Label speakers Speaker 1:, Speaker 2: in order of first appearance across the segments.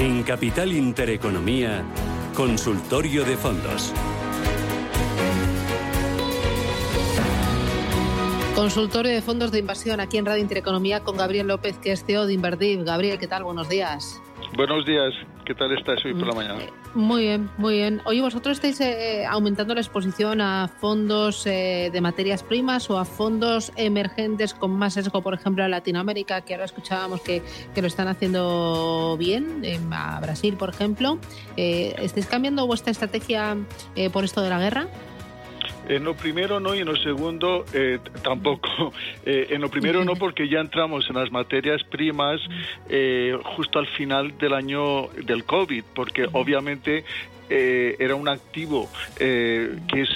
Speaker 1: En Capital Intereconomía, Consultorio de Fondos.
Speaker 2: Consultorio de fondos de inversión aquí en Radio Intereconomía con Gabriel López, que es CEO de Inverdiv. Gabriel, ¿qué tal? Buenos días.
Speaker 3: Buenos días, ¿qué tal estás hoy por la mañana? Eh,
Speaker 2: muy bien, muy bien. Oye, ¿vosotros estáis eh, aumentando la exposición a fondos eh, de materias primas o a fondos emergentes con más sesgo, por ejemplo, a Latinoamérica, que ahora escuchábamos que, que lo están haciendo bien, a Brasil, por ejemplo? ¿Estáis cambiando vuestra estrategia por esto de la guerra?
Speaker 3: En lo primero no y en lo segundo eh, tampoco. Eh, en lo primero no porque ya entramos en las materias primas eh, justo al final del año del COVID, porque obviamente era un activo que es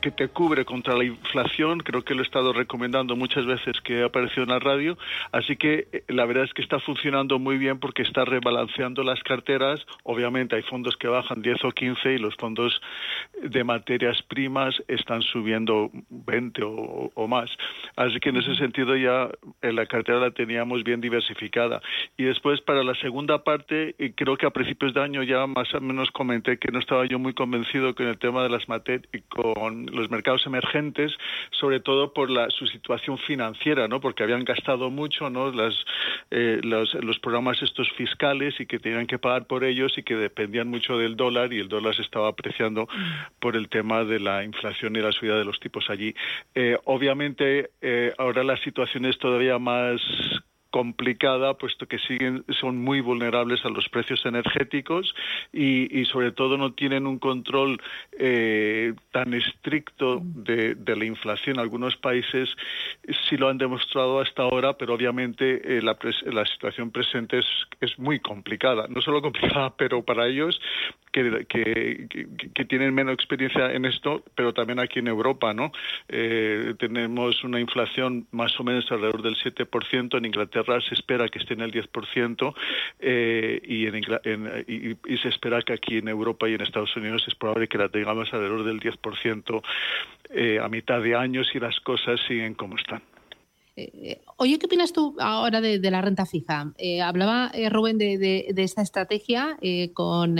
Speaker 3: que te cubre contra la inflación, creo que lo he estado recomendando muchas veces que ha aparecido en la radio, así que eh, la verdad es que está funcionando muy bien porque está rebalanceando las carteras, obviamente hay fondos que bajan 10 o 15 y los fondos de materias primas están subiendo 20 o, más, así que en ese sentido ya en la cartera la teníamos bien diversificada. Y después para la segunda parte, creo que a principios de año ya más o menos comenté que no estaba yo muy convencido con el tema de las materias, con los mercados emergentes, sobre todo por la, su situación financiera, ¿no? Porque habían gastado mucho, ¿no? Las, eh, los, los, programas estos fiscales y que tenían que pagar por ellos y que dependían mucho del dólar y el dólar se estaba apreciando por el tema de la inflación y la subida de los tipos allí. Eh, obviamente, eh, ahora la situación es todavía más complicada, puesto que siguen, son muy vulnerables a los precios energéticos y, sobre todo no tienen un control eh, tan estricto de, la inflación. Algunos países sí lo han demostrado hasta ahora, pero obviamente eh, la, la, situación presente es, es muy complicada. No solo complicada, pero para ellos que, tienen menos experiencia en esto, pero también aquí en Europa, ¿no? Eh, tenemos una inflación más o menos alrededor del 7%, en Inglaterra se espera que esté en el 10% eh, y, en, y, se espera que aquí en Europa y en Estados Unidos es probable que la tengamos alrededor del 10% eh, a mitad de año si las cosas siguen como están.
Speaker 2: Eh, oye, ¿qué opinas tú ahora de, la renta fija? Eh, hablaba eh, Rubén de, esta estrategia con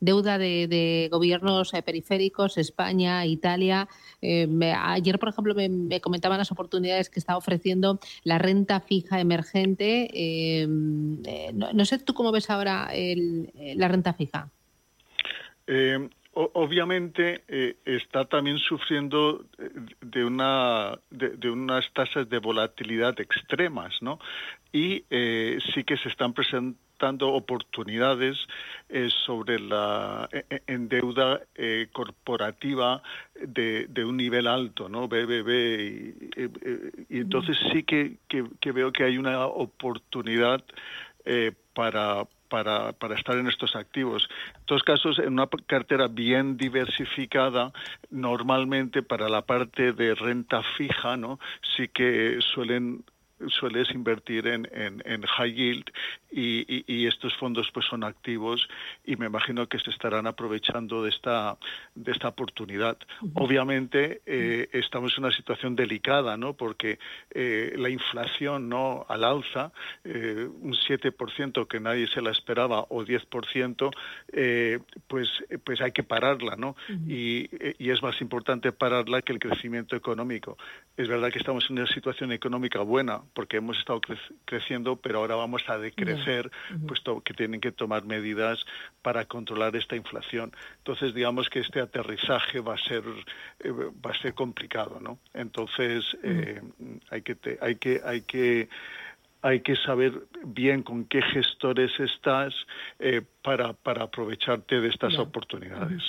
Speaker 2: deuda de, gobiernos periféricos, España, Italia. ayer, por ejemplo, me, comentaban las oportunidades que está ofreciendo la renta fija emergente. No, sé tú cómo ves ahora la renta fija
Speaker 3: obviamente eh, está también sufriendo eh, de una de, unas tasas de volatilidad extremas, ¿no? Y eh, sí que se están presentando oportunidades sobre la e, e, en deuda corporativa de, un nivel alto, ¿no? BBB y, entonces sí que, que, veo que hay una oportunidad para para, para estar en estos activos. En todos casos, en una cartera bien diversificada, normalmente para la parte de renta fija, ¿no? Sí que suelen sueles invertir en, en, high yield y, y, estos fondos pues son activos y me imagino que se estarán aprovechando de esta de esta oportunidad. Obviamente eh, estamos en una situación delicada, ¿no? Porque eh, la inflación no al alza, eh, un 7% que nadie se la esperaba o 10%, pues pues hay que pararla, ¿no? y, y es más importante pararla que el crecimiento económico. Es verdad que estamos en una situación económica buena porque hemos estado creciendo, pero ahora vamos a decrecer, puesto que tienen que tomar medidas para controlar esta inflación. Entonces, digamos que este aterrizaje va a ser eh, va a ser complicado, ¿no? Entonces, eh, hay que hay que hay que hay que saber bien con qué gestores estás eh, para, para aprovecharte de estas oportunidades.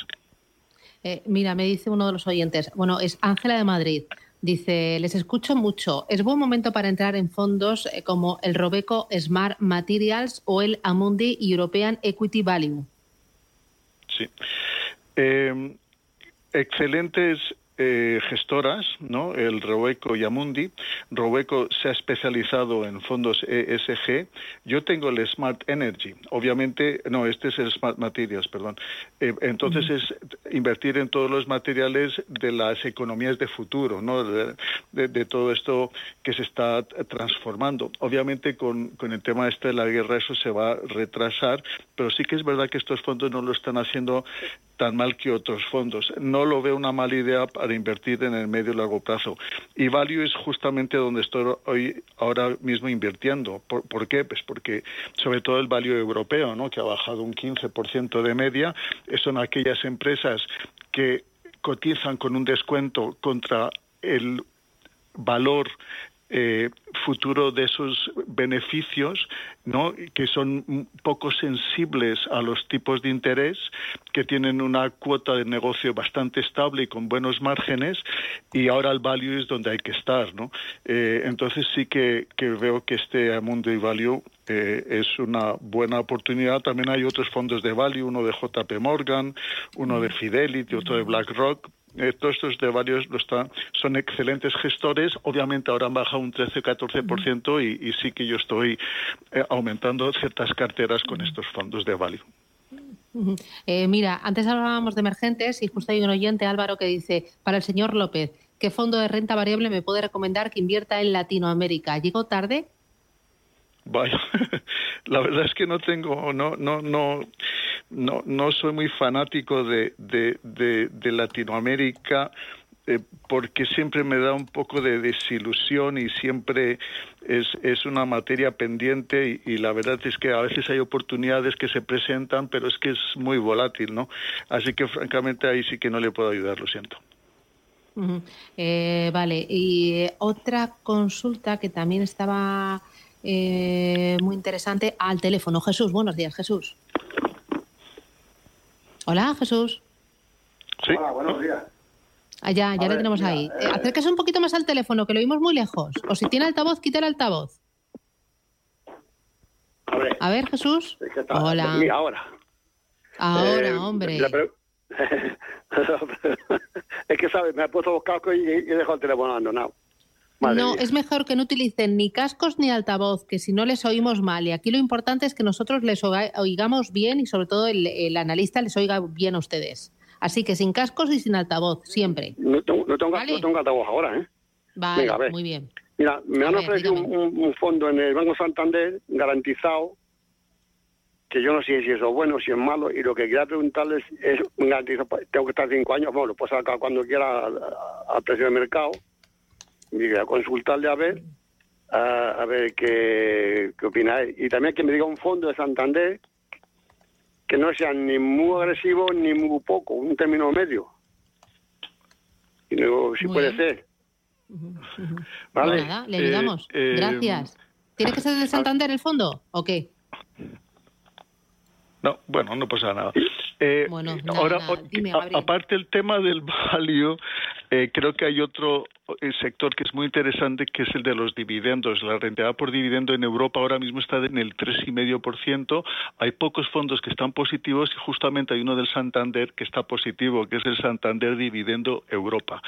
Speaker 2: Eh, mira, me dice uno de los oyentes, bueno, es Ángela de Madrid. Dice, les escucho mucho. ¿Es buen momento para entrar en fondos eh, como el Robeco Smart Materials o el Amundi European Equity Value?
Speaker 3: Sí. Eh, excelentes eh, gestoras, ¿no? el Robeco y Amundi. Robeco se ha especializado en fondos ESG. Yo tengo el Smart Energy. Obviamente, no, este es el Smart Materials, perdón. Eh, entonces es invertir en todos los materiales de las economías de futuro, ¿no? de, todo esto que se está transformando. Obviamente con, con el tema este de la guerra eso se va a retrasar, pero sí que es verdad que estos fondos no lo están haciendo tan mal que otros fondos. No lo veo una mala idea para invertir en el medio y largo plazo. Y Value es justamente donde estoy hoy ahora mismo invirtiendo. ¿Por, qué? Pues porque sobre todo el Value europeo, ¿no? que ha bajado un 15% de media, son aquellas empresas que cotizan con un descuento contra el valor eh, futuro de esos beneficios, ¿no? que son poco sensibles a los tipos de interés, que tienen una cuota de negocio bastante estable y con buenos márgenes, y ahora el value es donde hay que estar. ¿no? Eh, entonces sí que, veo que este mundo y value eh, es una buena oportunidad. También hay otros fondos de value, uno de JP Morgan, uno de Fidelity, otro de BlackRock, eh, todos estos de varios lo están, son excelentes gestores. Obviamente ahora han bajado un 13-14% y, y sí que yo estoy eh, aumentando ciertas carteras con estos fondos de value.
Speaker 2: Eh, mira, antes hablábamos de emergentes y justo hay un oyente, Álvaro, que dice, para el señor López, ¿qué fondo de renta variable me puede recomendar que invierta en Latinoamérica? ¿Llegó tarde?
Speaker 3: Vaya, la verdad es que no tengo, no, no, no, no, no soy muy fanático de, Latinoamérica eh, porque siempre me da un poco de desilusión y siempre es, es una materia pendiente y, la verdad es que a veces hay oportunidades que se presentan, pero es que es muy volátil, ¿no? Así que francamente ahí sí que no le puedo ayudar, lo siento.
Speaker 2: Eh, vale, y eh, otra consulta que también estaba eh, muy interesante al teléfono. Jesús, buenos días, Jesús. Hola, Jesús.
Speaker 4: Sí. Hola, buenos días.
Speaker 2: Ah, ya, ya le tenemos ahí. Eh, acérquese un poquito más al teléfono, que lo oímos muy lejos. O si tiene altavoz, quita el altavoz. A ver, Jesús. Hola.
Speaker 4: ahora.
Speaker 2: Ahora, eh, hombre.
Speaker 4: es que, ¿sabes? Me ha puesto los cascos y, y he dejado el teléfono abandonado
Speaker 2: no, es mejor que no utilicen ni cascos ni altavoz, que si no les oímos mal. Y aquí lo importante es que nosotros les oigamos bien y sobre todo el, analista les oiga bien a ustedes. Así que sin cascos y sin altavoz, siempre.
Speaker 4: No tengo, no tengo, altavoz ahora, ¿eh?
Speaker 2: Vale, muy bien.
Speaker 4: Mira, me han ofrecido un, fondo en el Banco Santander garantizado, que yo no sé si eso es bueno o si es malo, y lo que quería preguntarles es, tengo que estar cinco años, bueno, lo puedo sacar cuando quiera al precio de mercado, y a consultarle a ver a, ver qué, qué opináis. Y también que me diga un fondo de Santander que no sea ni muy agresivo ni muy poco, un término medio. Y luego, si puede ser.
Speaker 2: Vale. nada, le ayudamos. Eh, eh, Gracias. ¿Tiene que ser de Santander el fondo o qué?
Speaker 3: No, bueno, no pasa nada. Eh, ahora, aparte el tema del value, eh, creo que hay otro eh, sector que es muy interesante, que es el de los dividendos. La rentabilidad por dividendo en Europa ahora mismo está en el 3,5%. Hay pocos fondos que están positivos y justamente hay uno del Santander que está positivo, que es el Santander Dividendo Europa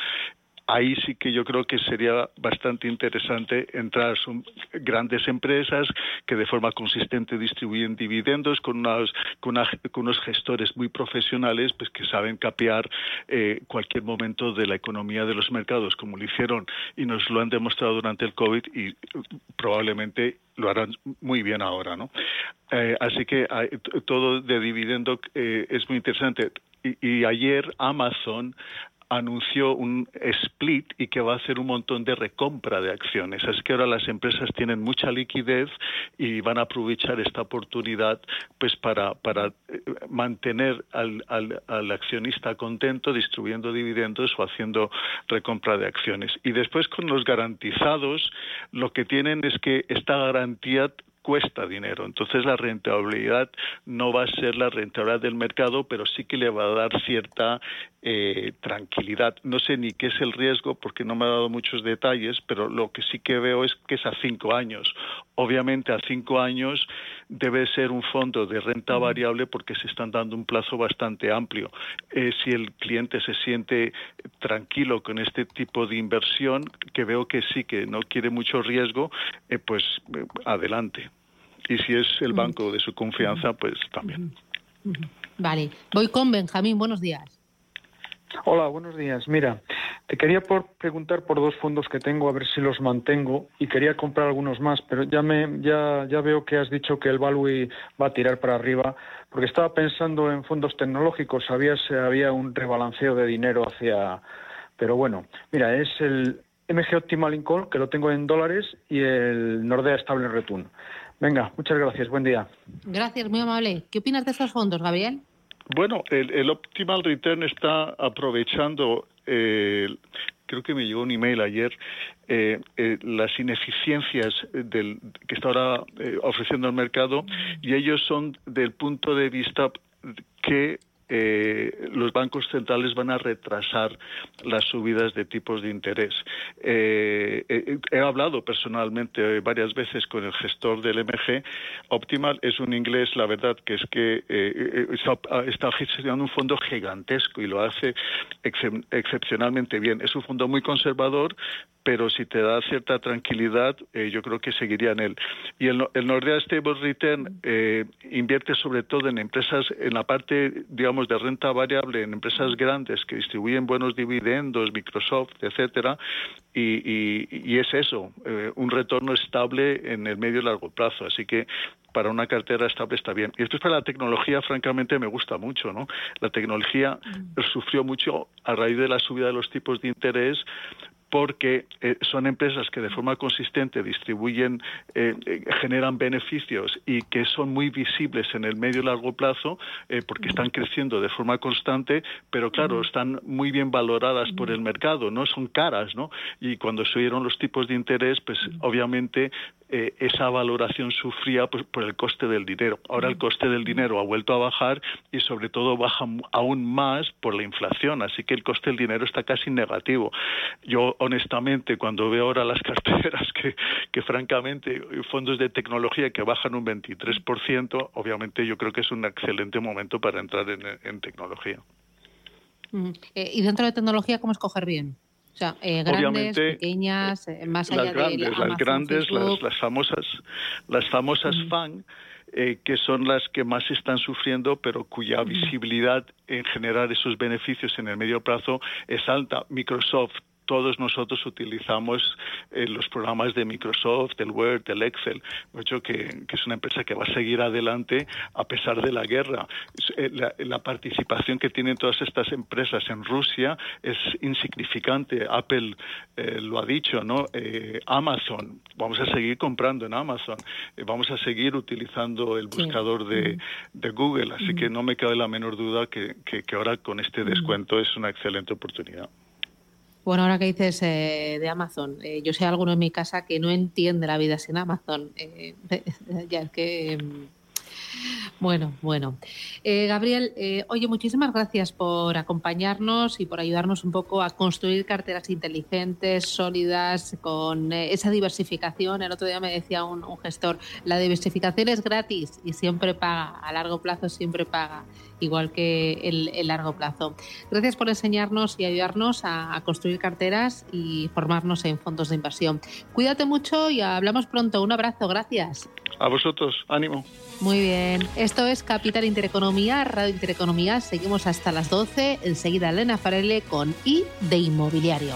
Speaker 3: ahí sí que yo creo que sería bastante interesante entrar. Son grandes empresas que de forma consistente distribuyen dividendos con, unos, con, unos gestores muy profesionales pues que saben capear eh, cualquier momento de la economía de los mercados, como lo hicieron y nos lo han demostrado durante el COVID y probablemente lo harán muy bien ahora, ¿no? Eh, así que todo de dividendo eh, es muy interesante. y, ayer Amazon anunció un split y que va a hacer un montón de recompra de acciones. Es que ahora las empresas tienen mucha liquidez y van a aprovechar esta oportunidad pues para, para eh, mantener al, al, accionista contento distribuyendo dividendos o haciendo recompra de acciones. Y después con los garantizados lo que tienen es que esta garantía cuesta dinero. Entonces la rentabilidad no va a ser la rentabilidad del mercado, pero sí que le va a dar cierta eh, tranquilidad. No sé ni qué es el riesgo porque no me ha dado muchos detalles, pero lo que sí que veo es que es a cinco años. Obviamente a cinco años debe ser un fondo de renta variable porque se están dando un plazo bastante amplio. Eh, si el cliente se siente tranquilo con este tipo de inversión, que veo que sí, que no quiere mucho riesgo, eh, pues adelante. Y si es el banco de su confianza, pues también.
Speaker 2: Vale, voy con Benjamín, buenos días.
Speaker 5: Hola, buenos días. Mira, te quería por preguntar por dos fondos que tengo, a ver si los mantengo y quería comprar algunos más, pero ya me ya ya veo que has dicho que el Value va a tirar para arriba, porque estaba pensando en fondos tecnológicos, había había un rebalanceo de dinero hacia pero bueno, mira, es el MG Optimal Income, que lo tengo en dólares, y el Nordea Stable Return. Venga, muchas gracias, buen día.
Speaker 2: Gracias, muy amable. ¿Qué opinas de estos fondos, Gabriel?
Speaker 3: Bueno, el, Optimal Return está aprovechando, eh, creo que me llegó un email ayer, eh, eh, las ineficiencias del, que está ahora ofreciendo el mercado y ellos son del punto de vista que eh, los bancos centrales van a retrasar las subidas de tipos de interés. Eh, eh, he hablado personalmente varias veces con el gestor del MG. Optimal es un inglés, la verdad, que es que está, gestionando un fondo gigantesco y lo hace excepcionalmente bien. Es un fondo muy conservador, pero si te da cierta tranquilidad, yo creo que seguiría en él. Y el, el Nordea Stable Return invierte sobre todo en empresas, en la parte, digamos, de renta variable en empresas grandes que distribuyen buenos dividendos, Microsoft, etcétera, y, es eso, eh, un retorno estable en el medio y largo plazo. Así que para una cartera estable está bien. Y después para la tecnología, francamente, me gusta mucho, ¿no? La tecnología mm. sufrió mucho a raíz de la subida de los tipos de interés porque eh, son empresas que de forma consistente distribuyen, eh, eh, generan beneficios y que son muy visibles en el medio y largo plazo porque están creciendo de forma constante, pero claro, están muy bien valoradas por el mercado, no son caras, ¿no? Y cuando subieron los tipos de interés, pues obviamente esa valoración sufría pues, por el coste del dinero. Ahora el coste del dinero ha vuelto a bajar y sobre todo baja aún más por la inflación, así que el coste del dinero está casi negativo. Yo honestamente, cuando veo ahora las carteras que, que francamente, fondos de tecnología que bajan un 23%, obviamente yo creo que es un excelente momento para entrar en, tecnología.
Speaker 2: Eh, y dentro de tecnología, ¿cómo escoger bien? O sea, eh, grandes, pequeñas, eh, más allá
Speaker 3: de las grandes, las, las, famosas, las famosas FAN, que son las que más están sufriendo, pero cuya visibilidad en generar esos beneficios en el medio plazo es alta. Microsoft, todos nosotros utilizamos eh, los programas de Microsoft, el Word, el Excel, hecho que, que, es una empresa que va a seguir adelante a pesar de la guerra. Eh, la, participación que tienen todas estas empresas en Rusia es insignificante. Apple eh, lo ha dicho, ¿no? Amazon, vamos a seguir comprando en Amazon, vamos a seguir utilizando el buscador de, de, Google, así que no me cabe la menor duda que, que, que ahora con este descuento es una excelente oportunidad.
Speaker 2: Bueno, ahora que dices eh, de Amazon, eh, yo sé alguno en mi casa que no entiende la vida sin Amazon. Eh, ya es que mm, bueno, bueno. Eh, Gabriel, eh, oye, muchísimas gracias por acompañarnos y por ayudarnos un poco a construir carteras inteligentes, sólidas, con eh, esa diversificación. El otro día me decía un, gestor, la diversificación es gratis y siempre paga, a largo plazo siempre paga, igual que el, largo plazo. Gracias por enseñarnos y ayudarnos a, a construir carteras y formarnos en fondos de inversión. Cuídate mucho y hablamos pronto. Un abrazo, gracias.
Speaker 3: A vosotros, ánimo.
Speaker 2: Muy bien. Esto es Capital Intereconomía, Radio Intereconomía. Seguimos hasta las 12. Enseguida Elena Farele con I de Inmobiliario.